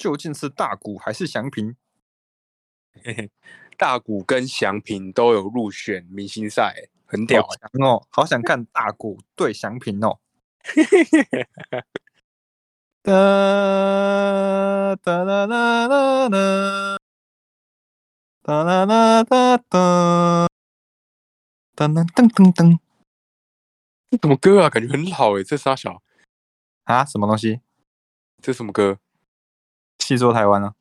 究竟是大谷还是祥平？嘿嘿，大谷跟祥平都有入选明星赛，很屌好哦！好想看大谷对祥平哦。哒哒啦啦啦啦，哒啦啦哒哒，噔噔噔噔噔这什么歌啊？感觉很老诶，这傻小，啊！什么东西？这什么歌？细说台湾啊？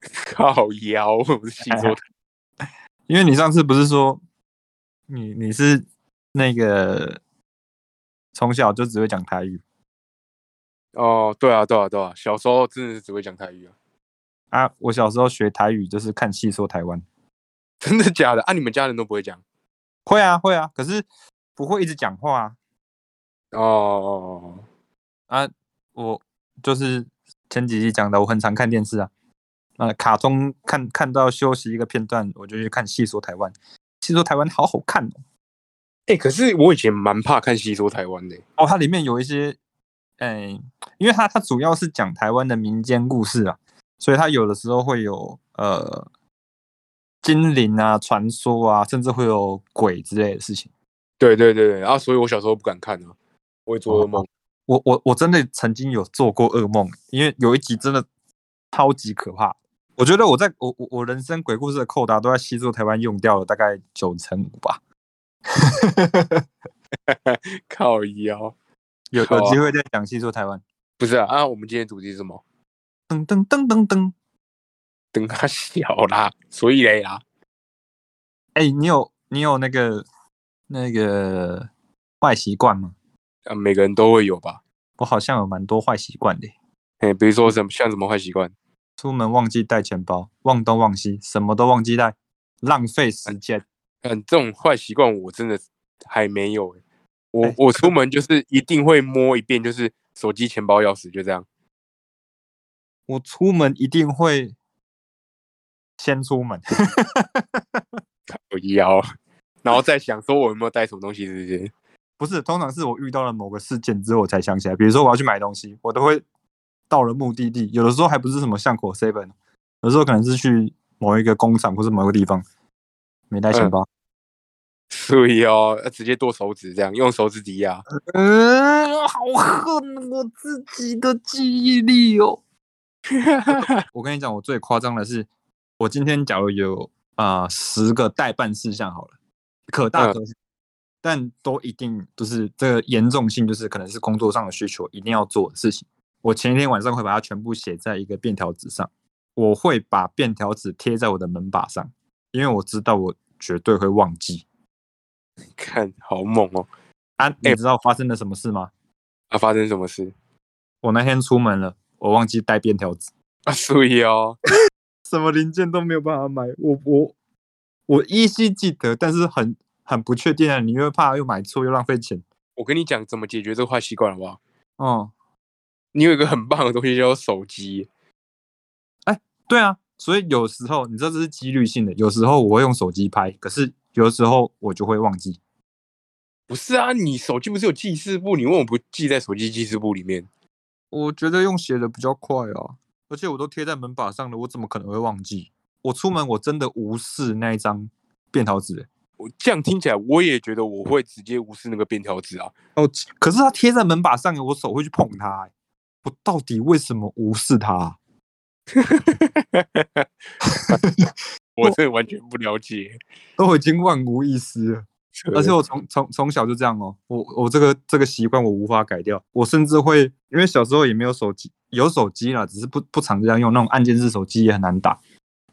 靠腰，不是细说台。因为你上次不是说你你是那个从小就只会讲台语哦，对啊，对啊，对啊，小时候真的是只会讲台语啊，啊？我小时候学台语就是看戏说台湾，真的假的？啊，你们家人都不会讲？会啊会啊，可是不会一直讲话啊。哦哦啊，我就是前几集讲的，我很常看电视啊。呃，卡通看看到休息一个片段，我就去看《戏说台湾》。《戏说台湾》好好看哦。哎、可是我以前蛮怕看戏说台湾的、哦，它里面有一些，哎、因为它它主要是讲台湾的民间故事啊，所以它有的时候会有呃精灵啊、传说啊，甚至会有鬼之类的事情。对对对对，啊，所以我小时候不敢看啊，我会做噩梦。我我我真的曾经有做过噩梦，因为有一集真的超级可怕。我觉得我在我我我人生鬼故事的扣打都在西座台湾用掉了大概九成五吧。靠腰，有有机会再讲西座台湾。不是啊啊，我们今天主题是什么？噔噔噔噔噔，等他小啦，所以嘞啦，哎、你有你有那个那个坏习惯吗？啊，每个人都会有吧？我好像有蛮多坏习惯的耶，哎、比如说什么像什么坏习惯？出门忘记带钱包，忘东忘西，什么都忘记带，浪费时间。嗯，这种坏习惯我真的还没有、欸。我、哎我出门就是一定会摸一遍，就是手机、钱包、钥匙，就这样。我出门一定会先出门。我腰，然后再想说我有没有带什么东西，是不是？不是，通常是我遇到了某个事件之后我才想起来。比如说我要去买东西，我都会到了目的地，有的时候还不是什么巷口 seven，有时候可能是去某一个工厂或是某个地方，没带钱嗯包。所以哦，要直接剁手指，这样用手指抵押。嗯，好恨我自己的记忆力哦。我跟你讲，我最夸张的是，我今天假如有啊十、个代办事项好了，可大嗯可小，但都一定就是这个严重性，就是可能是工作上的需求，一定要做的事情。我前一天晚上会把它全部写在一个便条纸上，我会把便条纸贴在我的门把上，因为我知道我绝对会忘记。看，好猛哦！啊，你知道发生了什么事吗？啊，发生什么事我那天出门了，我忘记带便条纸。啊？所以哦，什么零件都没有办法买，我我我依稀记得，但是很很不确定啊，你又怕又买错又浪费钱。我跟你讲怎么解决这个坏习惯好不好？哦、你有一个很棒的东西叫做手机，对啊，所以有时候你知道这是几率性的，有时候我会用手机拍，可是有的时候我就会忘记。不是啊？你手机不是有记事簿？你为什么不记在手机记事簿里面？我觉得用写的比较快啊，而且我都贴在门把上了，我怎么可能会忘记？我出门我真的无视那一张便条纸欸、我这样听起来，我也觉得我会直接无视那个便条纸啊。哦，可是它贴在门把上，我手会去碰它欸、我到底为什么无视它啊、我这完全不了解。都已经万无一失了。而且我从从从小就这样哦，我我这个这个习惯我无法改掉，我甚至会因为小时候也没有手机，有手机啦，只是不不常这样用，那种按键式手机也很难打。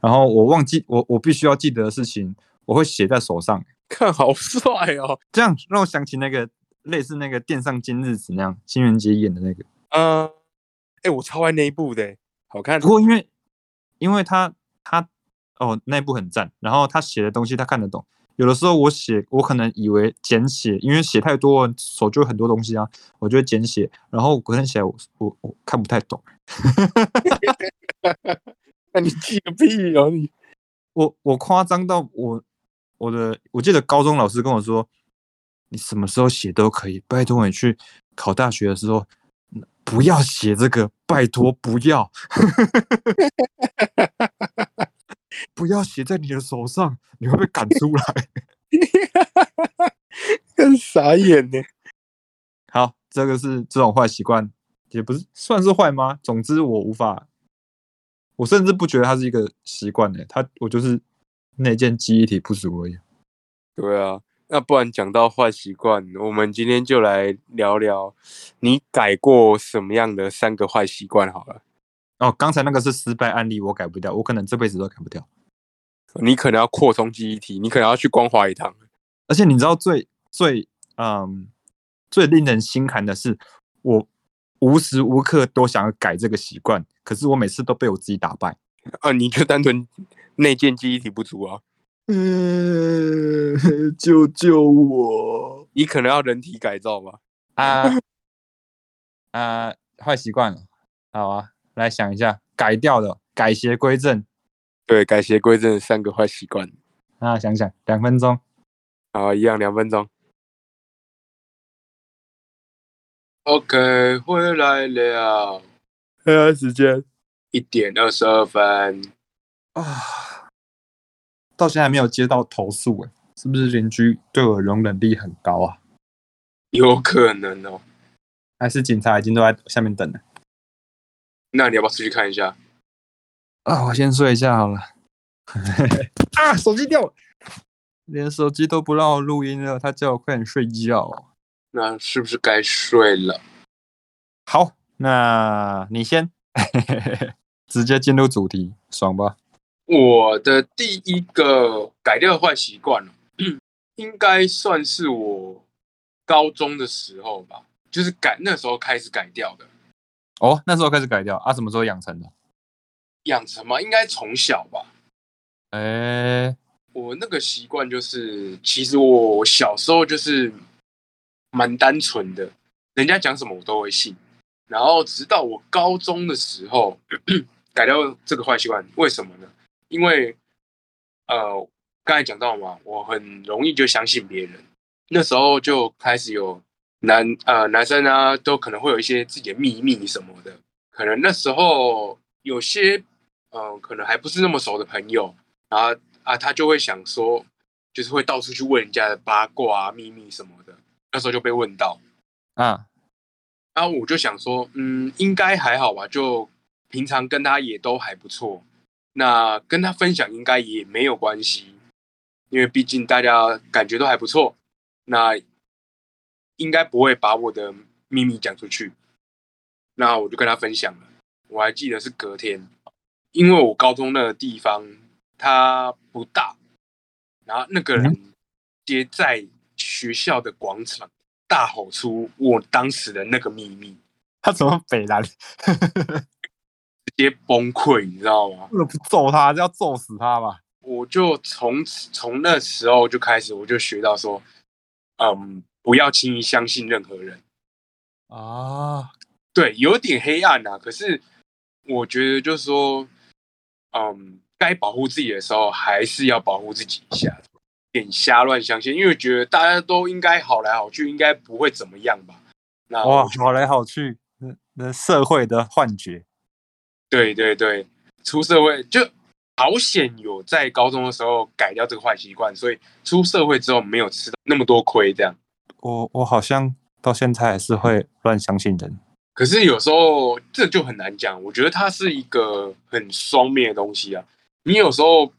然后我忘记我我必须要记得的事情，我会写在手上，看好帅哦。这样让我想起那个类似那个电上今日子那样，新垣结演的那个。嗯，哎，我超爱那一部的，好看不。过因为因为他他哦那一部很赞，然后他写的东西他看得懂。有的时候我写，我可能以为简写，因为写太多手就会很多东西啊，我就会简写，然后隔天写我我我看不太懂。那你记个屁哦你！我我夸张到我我的，我记得高中老师跟我说，你什么时候写都可以，拜托你去考大学的时候不要写这个，拜托不要，不要写在你的手上，你会被赶出来。更傻眼呢。好，这个是这种坏习惯，也不是算是坏吗？总之我无法，我甚至不觉得它是一个习惯呢。它我就是那件记忆体不足而已。对啊，那不然讲到坏习惯，我们今天就来聊聊你改过什么样的三个坏习惯好了。哦，刚才那个是失败案例，我改不掉，我可能这辈子都改不掉。你可能要扩充记忆体，你可能要去光华一趟。而且你知道最最嗯最令人心寒的是，我无时无刻都想要改这个习惯，可是我每次都被我自己打败。啊，你就单纯内建记忆体不足啊。嗯，救救我！你可能要人体改造吧？啊 啊，坏习惯了，好啊，来想一下改掉的，改邪归正。对，改邪归正三个坏习惯。啊，想想两分钟。好，一样两分钟。OK，回来了。黑暗时间一点二十二分啊，到现在没有接到投诉哎，是不是邻居对我容忍力很高啊？有可能哦，还是警察已经都在下面等了？那你要不要出去看一下？啊，我先睡一下好了。啊，手机掉了，连手机都不让我录音了，他叫我快点睡觉。那是不是该睡了？好，那你先，直接进入主题，爽吧？我的第一个改掉的坏习惯 应该算是我高中的时候吧，就是改那时候开始改掉的。哦，那时候开始改掉啊？什么时候养成的？养成吗？应该从小吧。哎，我那个习惯就是，其实我小时候就是。蛮单纯的，人家讲什么我都会信。然后直到我高中的时候 改掉这个坏习惯，为什么呢？因为呃，刚才讲到嘛，我很容易就相信别人。那时候就开始有男呃男生啊，都可能会有一些自己的秘密什么的。可能那时候有些嗯，可能还不是那么熟的朋友，然后啊，他就会想说，就是会到处去问人家的八卦啊、秘密什么的。那时候就被问到，啊，然后我就想说，嗯，应该还好吧，就平常跟他也都还不错，那跟他分享应该也没有关系，因为毕竟大家感觉都还不错，那应该不会把我的秘密讲出去。那我就跟他分享了，我还记得是隔天，因为我高中那个地方它不大，然后那个人接在。学校的广场大吼出我当时的那个秘密，他怎么北南直 接崩溃，你知道吗？为了不揍他，要揍死他吧！我就从从那时候就开始，我就学到说，嗯，不要轻易相信任何人啊。对，有点黑暗啊，可是我觉得就是说，嗯，该保护自己的时候，还是要保护自己一下。点瞎乱相信，因为觉得大家都应该好来好去，应该不会怎么样吧？那哇，好来好去，那社会的幻觉。对对对，出社会就好险，有在高中的时候改掉这个坏习惯，所以出社会之后没有吃到那么多亏。这样，我我好像到现在还是会乱相信人。可是有时候这就很难讲，我觉得它是一个很双面的东西啊。你有时候。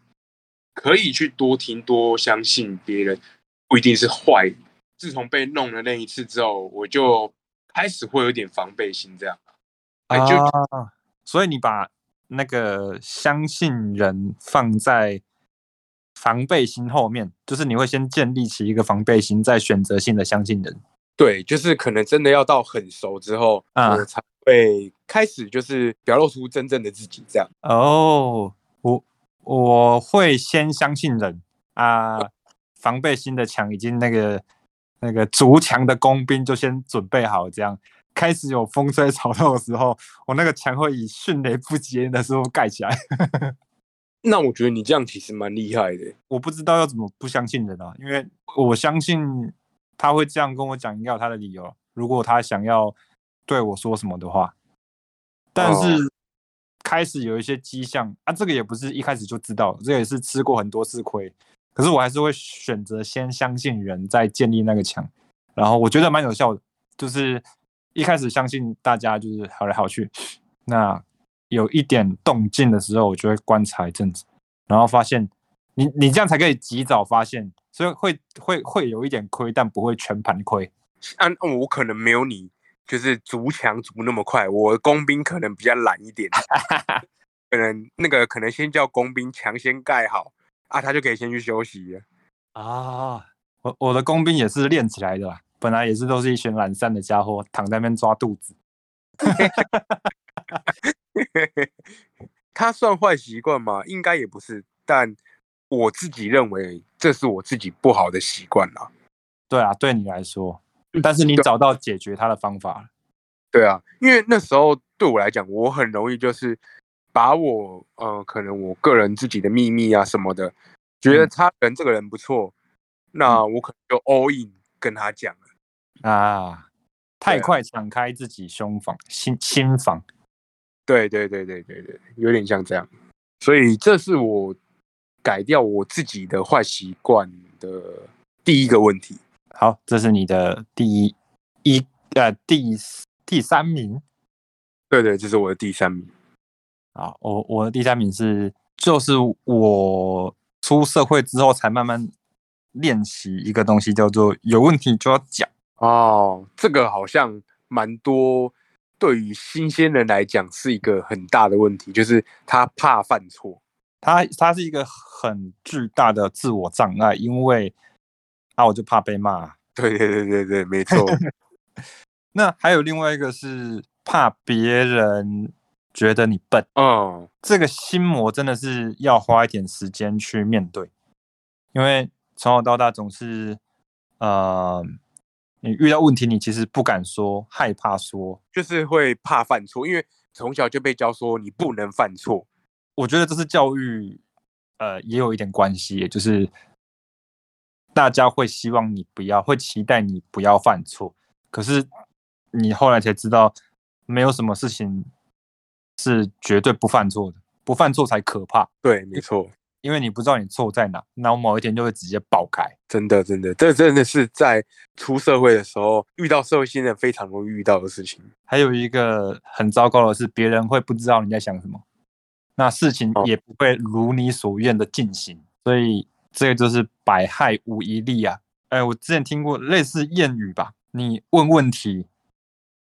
可以去多听多相信别人，不一定是坏。自从被弄了那一次之后，我就开始会有点防备心，这样。啊，所以你把那个相信人放在防备心后面，就是你会先建立起一个防备心，再选择性的相信人。对，就是可能真的要到很熟之后，啊，才会开始就是表露出真正的自己，这样。哦，我。我会先相信人啊，防备心的墙已经那个那个筑墙的工兵就先准备好，这样开始有风吹草动的时候，我那个墙会以迅雷不及掩的时候盖起来。那我觉得你这样其实蛮厉害的。我不知道要怎么不相信人啊，因为我相信他会这样跟我讲，应该有他的理由。如果他想要对我说什么的话，但是开始有一些迹象啊，这个也不是一开始就知道，这也是吃过很多次亏。可是我还是会选择先相信人，再建立那个墙。然后我觉得蛮有效的，就是一开始相信大家就是好来好去，那有一点动静的时候，我就会观察一阵子，然后发现你你这样才可以及早发现，所以会会会有一点亏，但不会全盘亏。按我可能没有你。就是足强足那么快，我工兵可能比较懒一点，可能那个可能先叫工兵墙先盖好啊，他就可以先去休息了啊。我我的工兵也是练起来的，本来也是都是一群懒散的家伙，躺在那边抓肚子。他算坏习惯吗？应该也不是，但我自己认为这是我自己不好的习惯啦。对啊，对你来说。但是你找到解决他的方法对啊，因为那时候对我来讲，我很容易就是把我呃，可能我个人自己的秘密啊什么的，觉得他人这个人不错，那我可能就 all in 跟他讲了啊，太快敞开自己胸房心心房，对对对对对对，有点像这样，所以这是我改掉我自己的坏习惯的第一个问题。好，这是你的第一一呃第第三名，对对，这是我的第三名。啊，我我的第三名是，就是我出社会之后才慢慢练习一个东西，叫做有问题就要讲。哦，这个好像蛮多，对于新鲜人来讲是一个很大的问题，就是他怕犯错，他他是一个很巨大的自我障碍，因为。啊我就怕被骂。对对对对对，没错。那还有另外一个是怕别人觉得你笨。嗯，这个心魔真的是要花一点时间去面对，因为从小到大总是，呃，你遇到问题你其实不敢说，害怕说，就是会怕犯错，因为从小就被教说你不能犯错。我觉得这是教育，呃，也有一点关系，也就是。大家会希望你不要，会期待你不要犯错。可是你后来才知道，没有什么事情是绝对不犯错的，不犯错才可怕。对，没错，因为你不知道你错在哪，然后某一天就会直接爆开。真的，真的，这真的是在出社会的时候遇到社会新人非常容易遇到的事情。还有一个很糟糕的是，别人会不知道你在想什么，那事情也不会如你所愿的进行，所以。这个就是百害无一利啊！哎，我之前听过类似谚语吧？你问问题，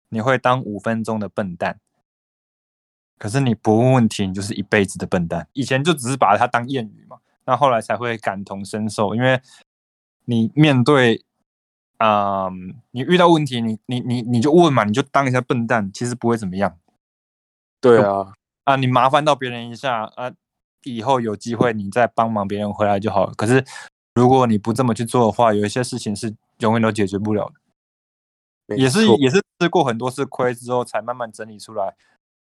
你会当五分钟的笨蛋；可是你不问问题，你就是一辈子的笨蛋。以前就只是把它当谚语嘛，那后来才会感同身受，因为你面对，啊，你遇到问题，你你你你就问嘛，你就当一下笨蛋，其实不会怎么样。对啊，啊，你麻烦到别人一下啊。以后有机会你再帮忙别人回来就好了。可是如果你不这么去做的话，有一些事情是永远都解决不了的。也是也是吃过很多次亏之后，才慢慢整理出来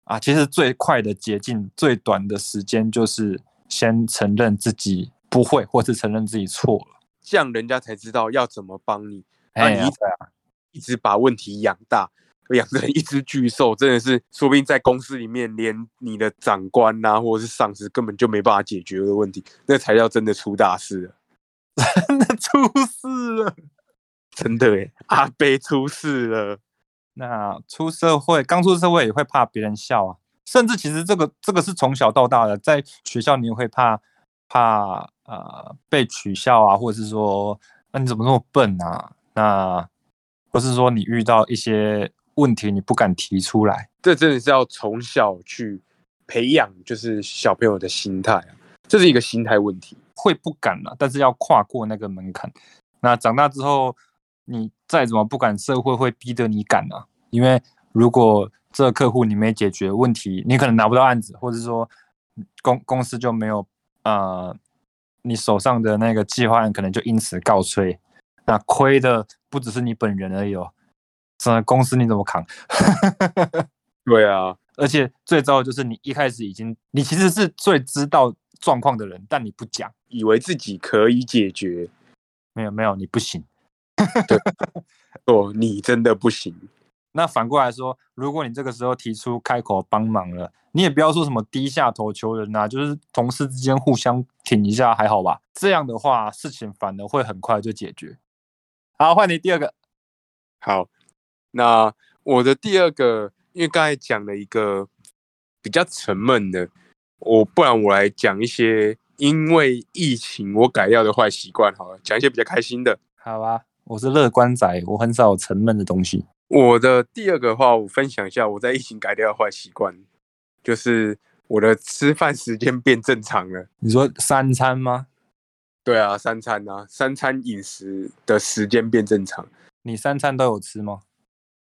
啊。其实最快的捷径、最短的时间，就是先承认自己不会，或是承认自己错了，这样人家才知道要怎么帮你。那你一直把问题养大。养成一只巨兽，真的是说不定在公司里面，连你的长官呐，或者是上司根本就没办法解决的问题，那才叫真的出大事了。真的出事了，真的哎，阿贝出事了。那出社会，刚出社会也会怕别人笑啊，甚至其实这个这个是从小到大的，在学校你也会怕怕呃被取笑啊，或者是说那你怎么那么笨啊？那或是说你遇到一些。问题你不敢提出来，这真的是要从小去培养，就是小朋友的心态啊，这是一个心态问题。会不敢啊，但是要跨过那个门槛。那长大之后，你再怎么不敢，社会会逼得你敢啊。因为如果这个客户你没解决问题，你可能拿不到案子，或者说公公司就没有呃，你手上的那个计划案可能就因此告吹。那亏的不只是你本人而已哦。整个公司你怎么扛？对啊，而且最糟的就是你一开始已经，你其实是最知道状况的人，但你不讲，以为自己可以解决。没有没有，你不行。对，哦，你真的不行。那反过来说，如果你这个时候提出开口帮忙了，你也不要说什么低下头求人呐，就是同事之间互相挺一下，还好吧？这样的话，事情反而会很快就解决。好，换你第二个。好，那我的第二个，因为刚才讲了一个比较沉闷的，我不然我来讲一些因为疫情我改掉的坏习惯，好了，讲一些比较开心的。好啊，我是乐观仔，我很少有沉闷的东西。我的第二个话，我分享一下我在疫情改掉的坏习惯，就是我的吃饭时间变正常了。你说三餐吗？对啊，三餐啊，三餐饮食的时间变正常。你三餐都有吃吗？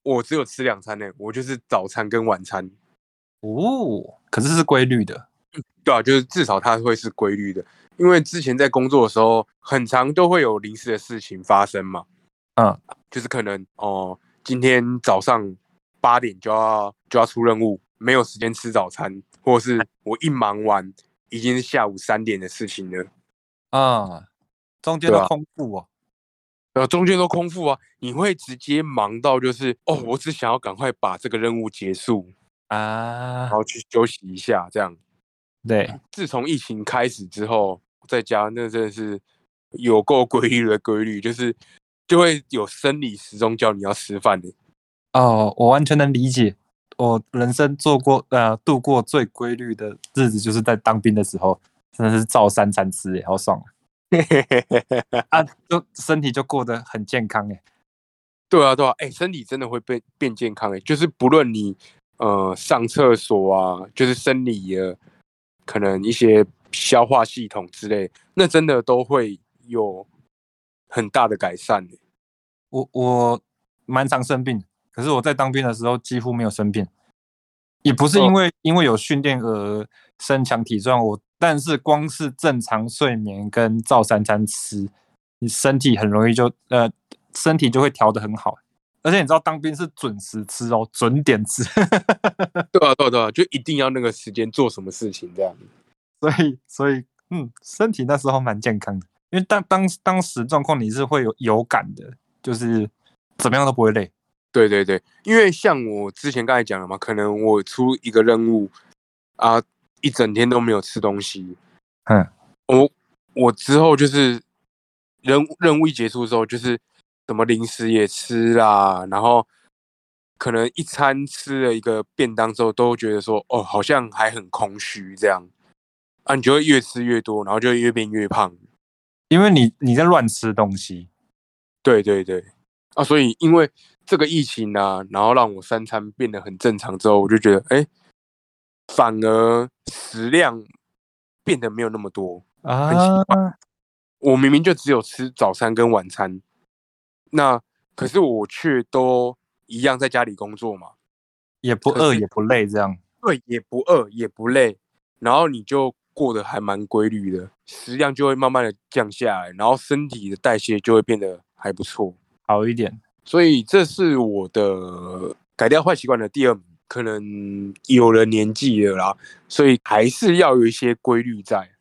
我只有吃两餐呢，我就是早餐跟晚餐。哦，可是是规律的。对啊，就是至少它会是规律的，因为之前在工作的时候，很长都会有临时的事情发生嘛。嗯，就是可能哦。今天早上八点就要就要出任务，没有时间吃早餐，或者是我一忙完已经是下午三点的事情了啊，中间都空腹哦，呃，中间都空腹啊，你会直接忙到就是哦，我只想要赶快把这个任务结束啊，然后去休息一下，这样。对，自从疫情开始之后，在家那真的是有够规律的规律，就是。就会有生理时钟叫你要吃饭的哦，我完全能理解。我人生做过呃度过最规律的日子，就是在当兵的时候，真的是照三餐吃，哎，好爽啊！啊，就身体就过得很健康，哎。对啊，对啊，哎，身体真的会变变健康，哎，就是不论你呃上厕所啊，就是生理的可能一些消化系统之类，那真的都会有很大的改善的。我我蛮常生病，可是我在当兵的时候几乎没有生病，也不是因为因为有训练而身强体壮，我但是光是正常睡眠跟照三餐吃，你身体很容易就呃身体就会调得很好，而且你知道当兵是准时吃哦，准点吃，对啊对啊对啊，就一定要那个时间做什么事情这样，所以所以嗯，身体那时候蛮健康的，因为当当当时状况你是会有有感的。就是怎么样都不会累，对对对，因为像我之前刚才讲了嘛，可能我出一个任务啊，一整天都没有吃东西，嗯，我我之后就是任任务一结束之后，就是什么零食也吃啦，然后可能一餐吃了一个便当之后，都觉得说哦，好像还很空虚这样，啊，你就会越吃越多，然后就越变越胖，因为你你在乱吃东西。对对对，啊，所以因为这个疫情啊，然后让我三餐变得很正常之后，我就觉得，哎，反而食量变得没有那么多啊。我明明就只有吃早餐跟晚餐，那可是我却都一样在家里工作嘛，也不饿也不累，这样对，也不饿也不累，然后你就。过得还蛮规律的，食量就会慢慢的降下来，然后身体的代谢就会变得还不错，好一点。所以这是我的改掉坏习惯的第二名。可能有了年纪了啦，所以还是要有一些规律在。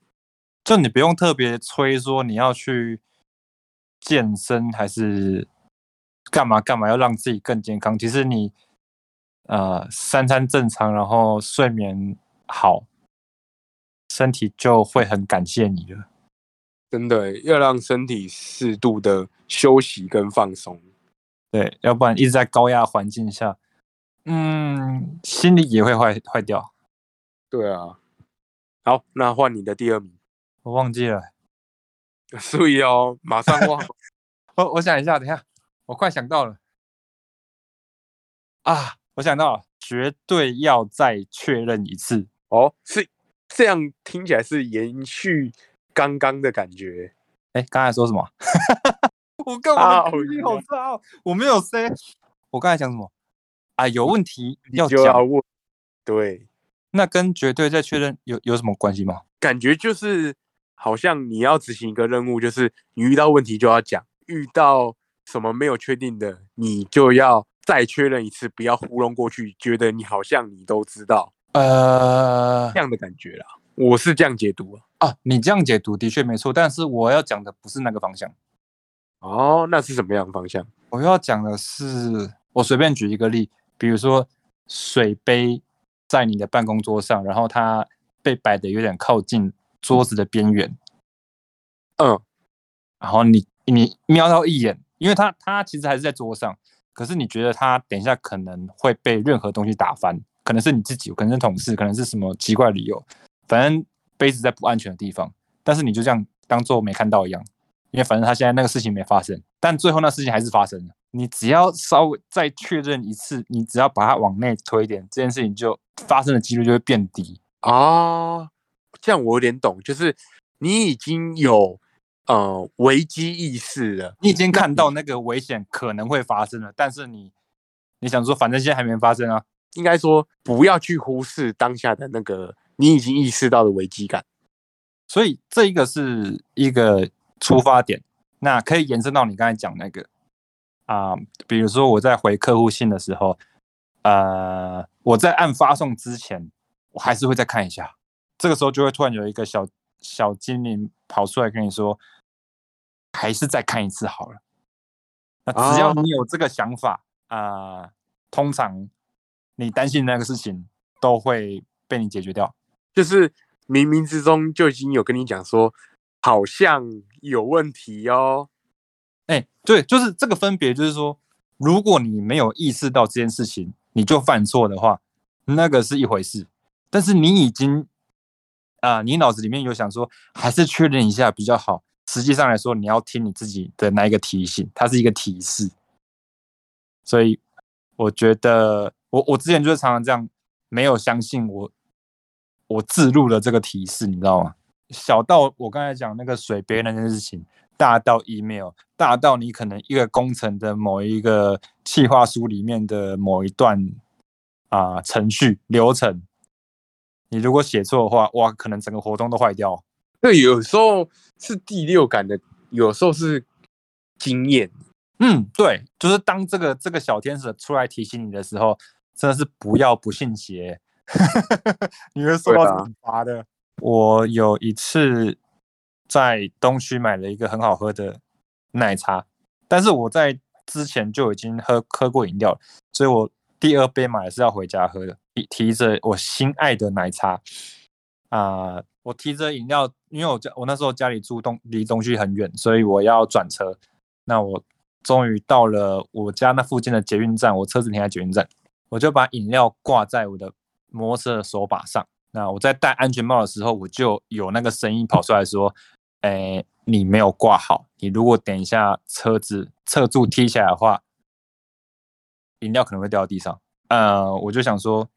就你不用特别催说你要去健身还是干嘛干嘛，要让自己更健康。其实你呃三餐正常，然后睡眠好。身体就会很感谢你了，真的要让身体适度的休息跟放松，对，要不然一直在高压环境下，嗯，心理也会坏坏掉。对啊，好，那换你的第二名，我忘记了，注意哦，马上忘。我我想一下，等下，我快想到了，啊，我想到了，绝对要再确认一次哦，是。这样听起来是延续刚刚的感觉。哎，刚才说什么？我跟我声音好差，我没有 say。我刚才讲什么？啊，有问题要讲。问。对，那跟绝对再确认有有什么关系吗？感觉就是好像你要执行一个任务，就是你遇到问题就要讲，遇到什么没有确定的，你就要再确认一次，不要糊弄过去，觉得你好像你都知道。呃，这样的感觉啦，我是这样解读啊。啊，你这样解读的确没错，但是我要讲的不是那个方向。哦，那是什么样的方向？我要讲的是，我随便举一个例，比如说水杯在你的办公桌上，然后它被摆的有点靠近桌子的边缘，嗯，然后你你瞄到一眼，因为他他其实还是在桌上，可是你觉得他等一下可能会被任何东西打翻，可能是你自己，可能是同事，可能是什么奇怪理由，反正杯子在不安全的地方，但是你就这样当做没看到一样，因为反正他现在那个事情没发生，但最后那事情还是发生了。你只要稍微再确认一次，你只要把它往内推一点，这件事情就发生的几率就会变低。啊，这样我有点懂，就是你已经有呃危机意识了，你已经看到那个危险可能会发生了，但是你你想说，反正现在还没发生啊，应该说不要去忽视当下的那个你已经意识到的危机感。所以这一个是一个出发点，那可以延伸到你刚才讲那个啊、比如说我在回客户信的时候，呃，我在按发送之前，我还是会再看一下，这个时候就会突然有一个小小精灵跑出来跟你说，还是再看一次好了。那只要哦你有这个想法啊、通常你担心那个事情都会被你解决掉。就是冥冥之中就已经有跟你讲说，好像有问题哦。哎，对，就是这个分别，就是说，如果你没有意识到这件事情，你就犯错的话，那个是一回事。但是你已经啊、你脑子里面有想说，还是确认一下比较好。实际上来说，你要听你自己的那一个提醒，它是一个提示。所以我觉得，我我之前就是常常这样，没有相信我我自录的这个提示，你知道吗？小到我刚才讲那个水杯那件事情，大到 email，大到你可能一个工程的某一个企划书里面的某一段啊、程序流程，你如果写错的话，哇，可能整个活动都坏掉。对，有时候是第六感的，有时候是经验。嗯，对，就是当这个这个小天使出来提醒你的时候，真的是不要不信邪，你会受到惩罚的。我有一次在东区买了一个很好喝的奶茶，但是我在之前就已经喝喝过饮料了，所以我第二杯买的是要回家喝的，提提着我心爱的奶茶啊、我提着饮料，因为我家我那时候家里住东离东区很远，所以我要转车。那我终于到了我家那附近的捷运站，我车子停在捷运站，我就把饮料挂在我的摩托车的手把上。那我在戴安全帽的时候，我就有那个声音跑出来说：“哎，你没有挂好，你如果等一下车子侧柱踢下来的话，饮料可能会掉到地上。”呃，我就想说，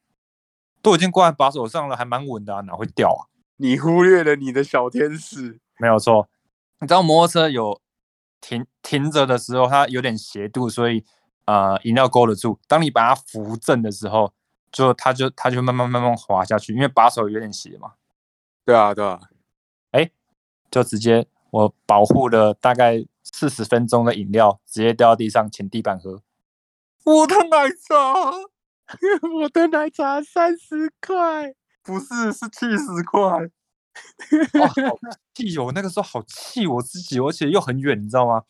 都已经挂在把手上了，还蛮稳的啊，哪会掉啊？你忽略了你的小天使。没有错。你知道摩托车有停停着的时候，它有点斜度，所以呃饮料勾得住。当你把它扶正的时候，就它就它就慢慢慢慢滑下去，因为把手有点斜嘛，对啊，对啊。就直接我保护了大概四十分钟的饮料，直接掉到地上，请地板喝。我的奶茶 我的奶茶三十块。不是是七十块，哇，好气哦！那个时候好气我自己，而且又很远，你知道吗？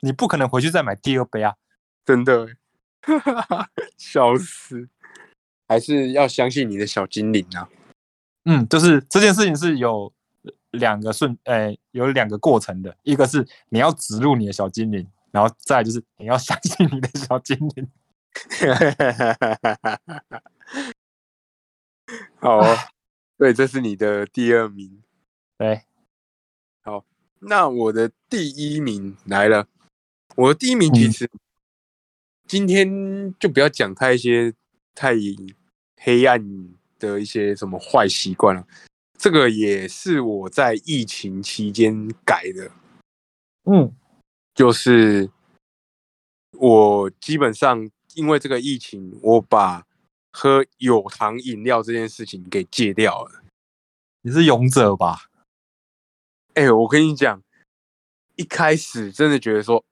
你不可能回去再买第二杯啊。真的欸，笑死！还是要相信你的小精灵啊。嗯，就是这件事情是有两个顺，呃，有两个过程的。一个是你要植入你的小精灵，然后再就是你要相信你的小精灵。好哦，对，这是你的第二名。对，那我的第一名来了，我的第一名其嗯实、今天就不要讲他一些太黑暗的一些什么坏习惯了，这个也是我在疫情期间改的，嗯就是我基本上因为这个疫情，我把喝有糖饮料这件事情给戒掉了。你是勇者吧？哎、我跟你讲，一开始真的觉得说，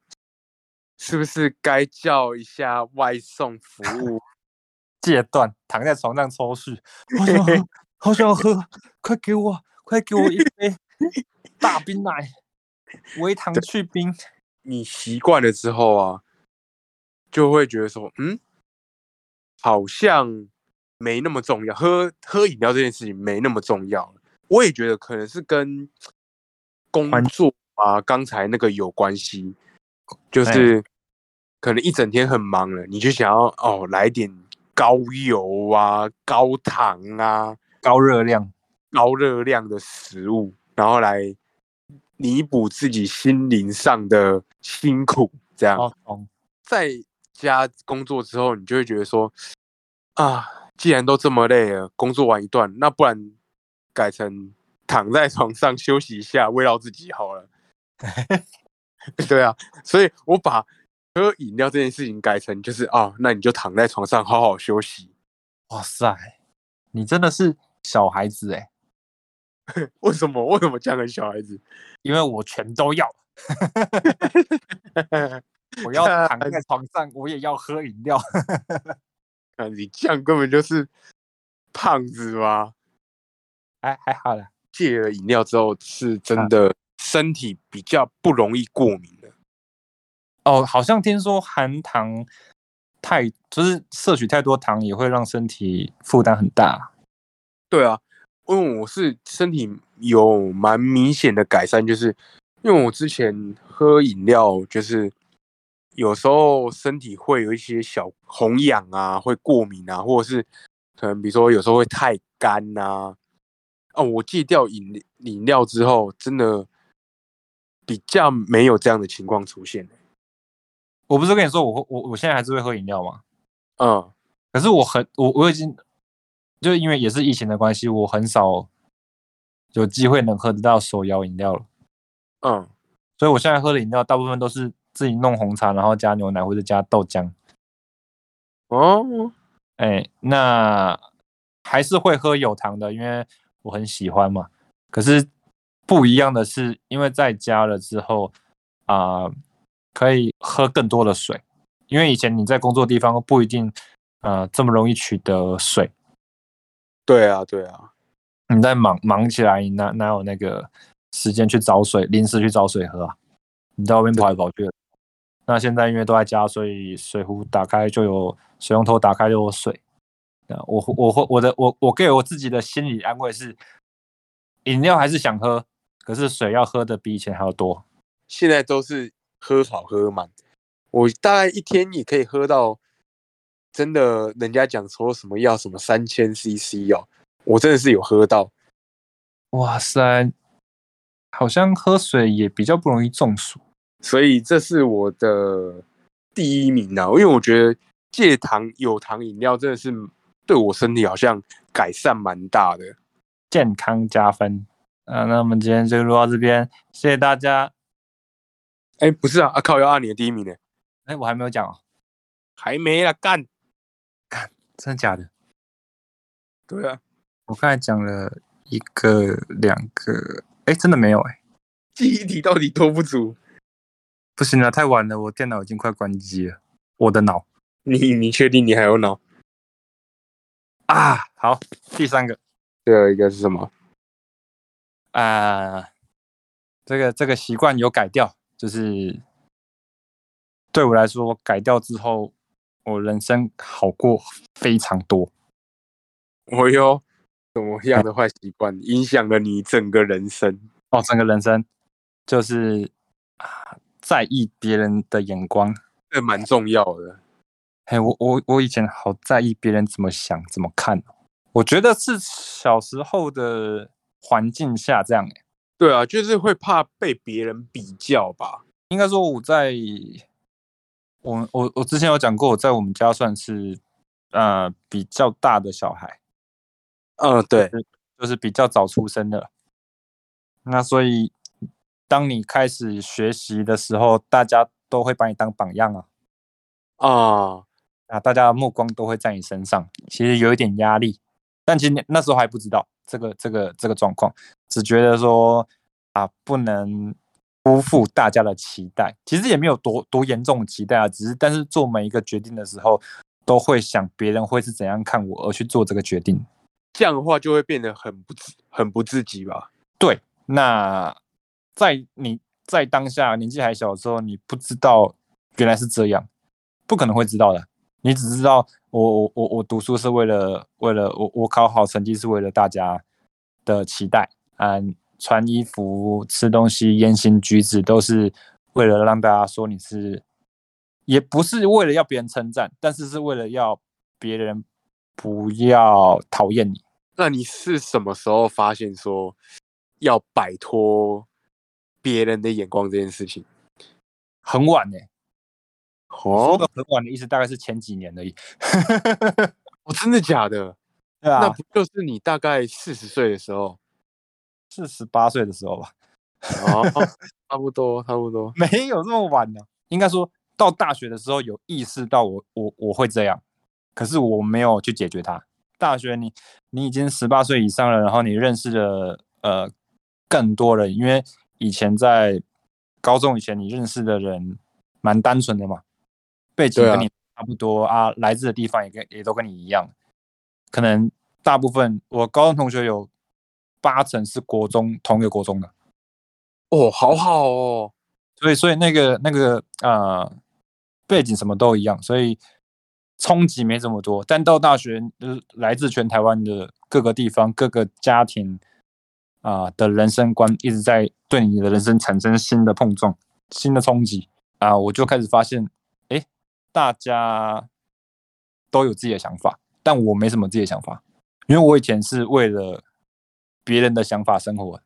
是不是该叫一下外送服务？戒断，躺在床上抽搐，好想喝，好想喝，快给我，快给我一杯大冰奶，微糖去冰。你习惯了之后啊，就会觉得说，嗯，好像没那么重要，喝喝饮料这件事情没那么重要了。我也觉得可能是跟工作啊，刚才那个有关系，就是可能一整天很忙了，你就想要哦来点高油啊、高糖啊、高热量、高热量的食物，然后来弥补自己心灵上的辛苦。这样，在家工作之后，你就会觉得说啊，既然都这么累了，工作完一段，那不然。改成躺在床上休息一下，慰劳自己好了。对啊，所以我把喝饮料这件事情改成就是啊，那你就躺在床上好好休息。哇塞，你真的是小孩子哎！为什么？为什么这样的？小孩子？因为我全都要。我要躺在床上，我也要喝饮料。啊你这样根本就是胖子吧？还还好啦，戒了饮料之后是真的身体比较不容易过敏的。哦，好像听说含糖太，就是摄取太多糖也会让身体负担很大。对啊，因为我是身体有蛮明显的改善，就是因为我之前喝饮料，就是有时候身体会有一些小红痒啊，会过敏啊，或者是可能比如说有时候会太干呐。哦，我戒掉饮饮料之后，真的比较没有这样的情况出现。我不是跟你说，我我我现在还是会喝饮料吗？嗯，可是我很我我已经就因为也是疫情的关系，我很少有机会能喝得到手摇饮料了。嗯，所以我现在喝的饮料大部分都是自己弄红茶，然后加牛奶或者加豆浆。哦，哎，那还是会喝有糖的，因为。我很喜欢嘛，可是不一样的是，因为在家了之后啊，可以喝更多的水，因为以前你在工作地方不一定啊这么容易取得水。对啊，对啊，你在忙忙起来，哪哪有那个时间去找水，临时去找水喝啊？你在外面跑来跑去。那现在因为都在家，所以水壶打开就有水龙头打开就有水。我我会我的我我给我自己的心理安慰是，饮料还是想喝，可是水要喝的比以前还要多。现在都是喝好喝满，我大概一天也可以喝到，真的人家讲说什么要什么三千 CC 哦，我真的是有喝到。哇塞，好像喝水也比较不容易中暑，所以这是我的第一名啊，因为我觉得戒糖有糖饮料真的是。对我身体好像改善蛮大的，健康加分。啊，那我们今天就录到这边，谢谢大家。哎，不是啊，阿靠要按你的第一名呢。哎，我还没有讲哦，还没了，干干，真的假的？对啊，我刚才讲了一个、两个，哎，真的没有哎。记忆体到底多不足？不行了，太晚了，我电脑已经快关机了。我的脑，你你确定你还有脑？啊，好，第三个，最后一个是什么？啊，这个这个习惯有改掉，就是对我来说，改掉之后，我人生好过非常多。我有，什么样的坏习惯影响了你整个人生？哦，整个人生就是啊，在意别人的眼光，这蛮重要的。嘿，我我我以前好在意别人怎么想怎么看，我觉得是小时候的环境下这样。对啊，就是会怕被别人比较吧。应该说我在，我我我之前有讲过，我在我们家算是呃比较大的小孩。嗯，对，就是比较早出生的。那所以当你开始学习的时候，大家都会把你当榜样啊。啊。啊，大家的目光都会在你身上，其实有一点压力，但其实那时候还不知道这个这个这个状况，只觉得说啊，不能辜负大家的期待。其实也没有多多严重的期待啊，只是但是做每一个决定的时候，都会想别人会是怎样看我而去做这个决定。这样的话就会变得很不自很不自己吧？对，那在你在当下年纪还小的时候，你不知道原来是这样。不可能会知道的。你只知道我我我我读书是为了为了我我考好成绩是为了大家的期待啊，穿衣服、吃东西、言行举止都是为了让大家说你是，也不是为了要别人称赞，但是是为了要别人不要讨厌你。那你是什么时候发现说要摆脱别人的眼光这件事情？很晚呢、哦，很晚的意思大概是前几年而已。哦，真的假的？对啊，那不就是你大概四十岁的时候？是十八岁的时候吧？哦，差不多，差不多。没有这么晚呢。应该说到大学的时候有意识到我我我会这样，可是我没有去解决它。大学你你已经十八岁以上了，然后你认识了呃更多人，因为以前在高中以前你认识的人蛮单纯的嘛，背景跟你差不多啊来自的地方也跟也都跟你一样，可能大部分我高中同学有八成是国中同一个国中的。哦，好好哦。所以所以那个那个呃背景什么都一样，所以冲击没这么多。但到大学，就是来自全台湾的各个地方、各个家庭啊、的人生观，一直在对你的人生产生新的碰撞、新的冲击啊、我就开始发现，哎，大家都有自己的想法，但我没什么自己的想法，因为我以前是为了别人的想法生活，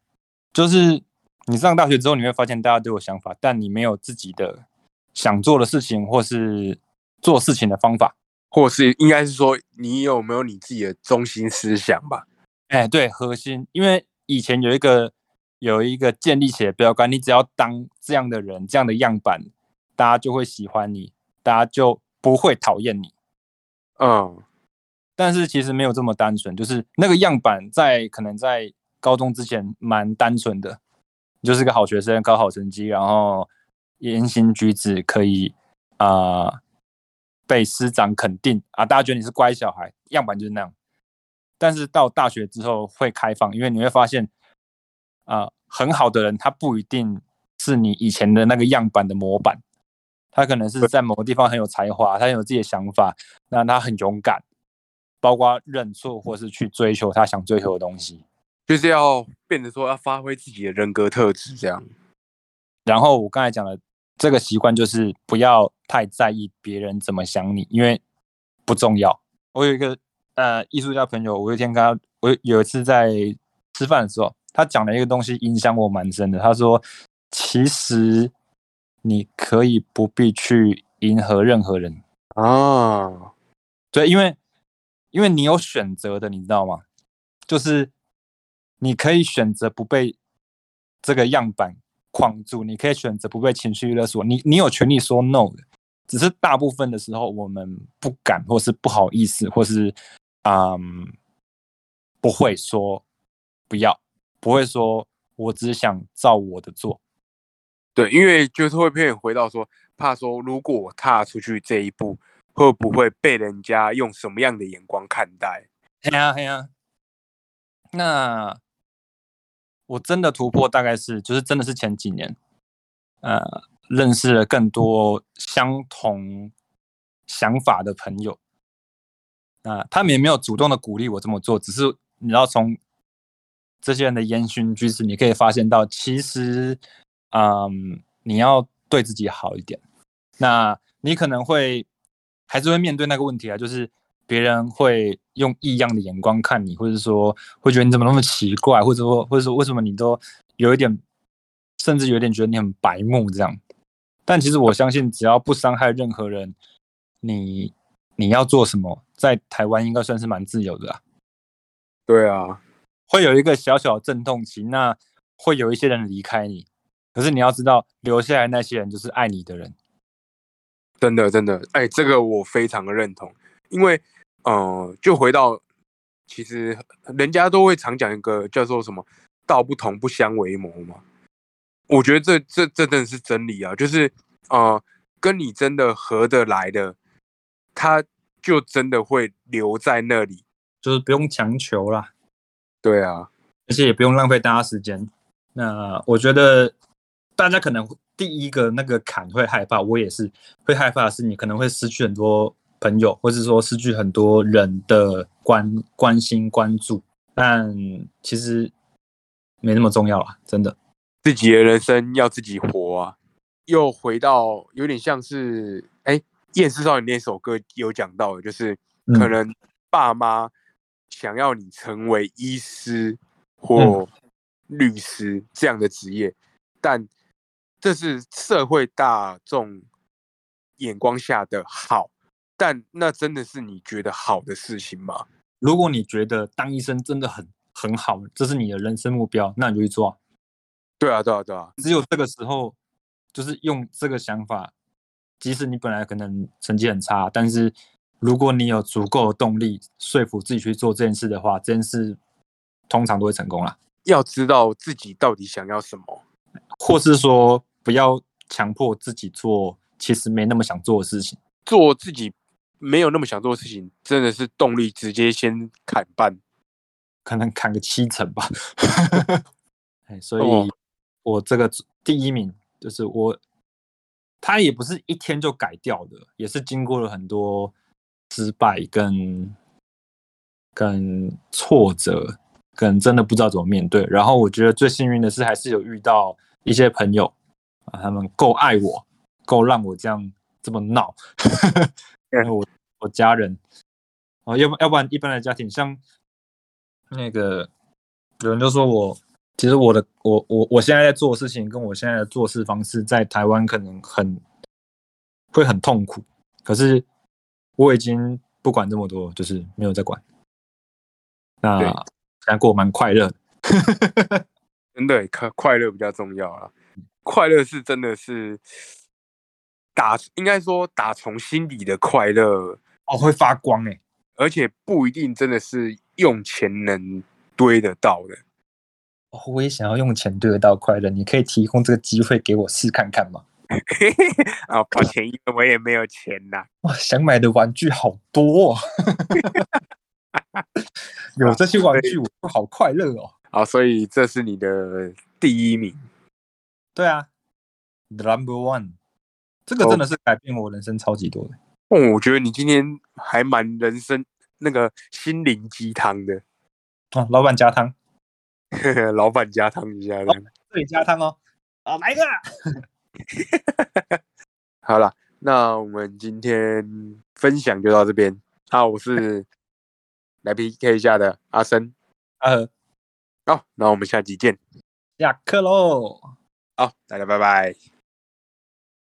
就是你上大学之后，你会发现大家都有想法，但你没有自己的想做的事情，或是做事情的方法。或是应该是说，你有没有你自己的中心思想吧？哎，对，核心，因为以前有一个有一个建立起来的标杆，你只要当这样的人，这样的样板，大家就会喜欢你，大家就不会讨厌你。嗯，但是其实没有这么单纯，就是那个样板在可能在高中之前蛮单纯的，你就是个好学生，考好成绩，然后言行举止可以啊、呃被师长肯定啊，大家觉得你是乖小孩，样板就是那样。但是到大学之后会开放，因为你会发现啊、很好的人他不一定是你以前的那个样板的模板，他可能是在某个地方很有才华，他很有自己的想法，那他很勇敢，包括认错或是去追求他想追求的东西。就是要变得说要发挥自己的人格特质，这样。然后我刚才讲的这个习惯就是不要太在意别人怎么想你，因为不重要。我有一个呃艺术家朋友，我有一天跟他，我有一次在吃饭的时候，他讲了一个东西影响我蛮深的。他说，其实你可以不必去迎合任何人，啊，对，因为因为你有选择的，你知道吗？就是你可以选择不被这个样板框住，你可以选择不被情绪勒索，你你有权利说 no 的。只是大部分的时候，我们不敢，或是不好意思，或是嗯不会说不要，不会说我只想照我的做。对，因为就是会变回到说，怕说如果我踏出去这一步，会不会被人家用什么样的眼光看待？嘿呀嘿呀，那我真的突破大概是，就是真的是前几年，呃，认识了更多相同想法的朋友，啊、他们也没有主动的鼓励我这么做，只是你要从这些人的烟熏举止，你可以发现到，其实，嗯，你要对自己好一点。那你可能会还是会面对那个问题啊，就是别人会用异样的眼光看你，或者说会觉得你怎么那么奇怪，或者说或者说为什么你都有一点，甚至有点觉得你很白目这样。但其实我相信，只要不伤害任何人，你你要做什么，在台湾应该算是蛮自由的啊。对啊，会有一个小小的阵痛期，那会有一些人离开你，可是你要知道，留下来那些人就是爱你的人。真的真的，哎，这个我非常的认同，因为呃，就回到其实人家都会常讲一个叫做什么“道不同不相为谋”嘛。我觉得这这这真的是真理啊，就是呃，跟你真的合得来的，他就真的会留在那里。就是不用强求啦，对啊，而且也不用浪费大家时间。那我觉得大家可能第一个那个坎会害怕，我也是会害怕，是你可能会失去很多朋友，或者说失去很多人的关关心关注。但其实没那么重要了，真的。自己的人生要自己活啊！又回到有点像是，哎，《厌世少女》那首歌有讲到的，就是可能爸妈想要你成为医师或律师这样的职业，但这是社会大众眼光下的好，但那真的是你觉得好的事情吗？如果你觉得当医生真的很很好，这是你的人生目标，那你就去做。对啊，对啊，对啊！只有这个时候，就是用这个想法，即使你本来可能成绩很差，但是如果你有足够的动力说服自己去做这件事的话，这件事通常都会成功啦。要知道自己到底想要什么，或是说不要强迫自己做其实没那么想做的事情。做自己没有那么想做的事情，真的是动力直接先砍半，可能砍个七成吧。哎，所以。我这个第一名就是我，他也不是一天就改掉的，也是经过了很多失败跟跟挫折，跟真的不知道怎么面对。然后我觉得最幸运的是，还是有遇到一些朋友啊，他们够爱我，够让我这样这么闹。然后我我家人啊，要不要不然一般的家庭，像那个有人就说我。其实我的我我我现在在做的事情，跟我现在的做事方式，在台湾可能很会很痛苦。可是我已经不管这么多，就是没有在管。那现在过蛮快乐，真的快快乐比较重要啊！快乐是真的是打，应该说打从心底的快乐哦，会发光哎，而且不一定真的是用钱能堆得到的。我也想要用钱堆得到快乐，你可以提供这个机会给我试看看吗？啊，抱歉，因为我也没有钱呐。哇，想买的玩具好多 有这些玩具我好快乐哦。好，所以这是你的第一名。对啊，Number One，这个真的是改变我人生超级多的。哦，我觉得你今天还蛮人生那个心灵鸡汤的。哦，老板加汤。老板加汤一下，对，加汤哦。啊，来一个。好了，那我们今天分享就到这边。啊，我是来 PK 一下的阿森。呃，好，那我们下期见。下课喽。好，大家拜拜。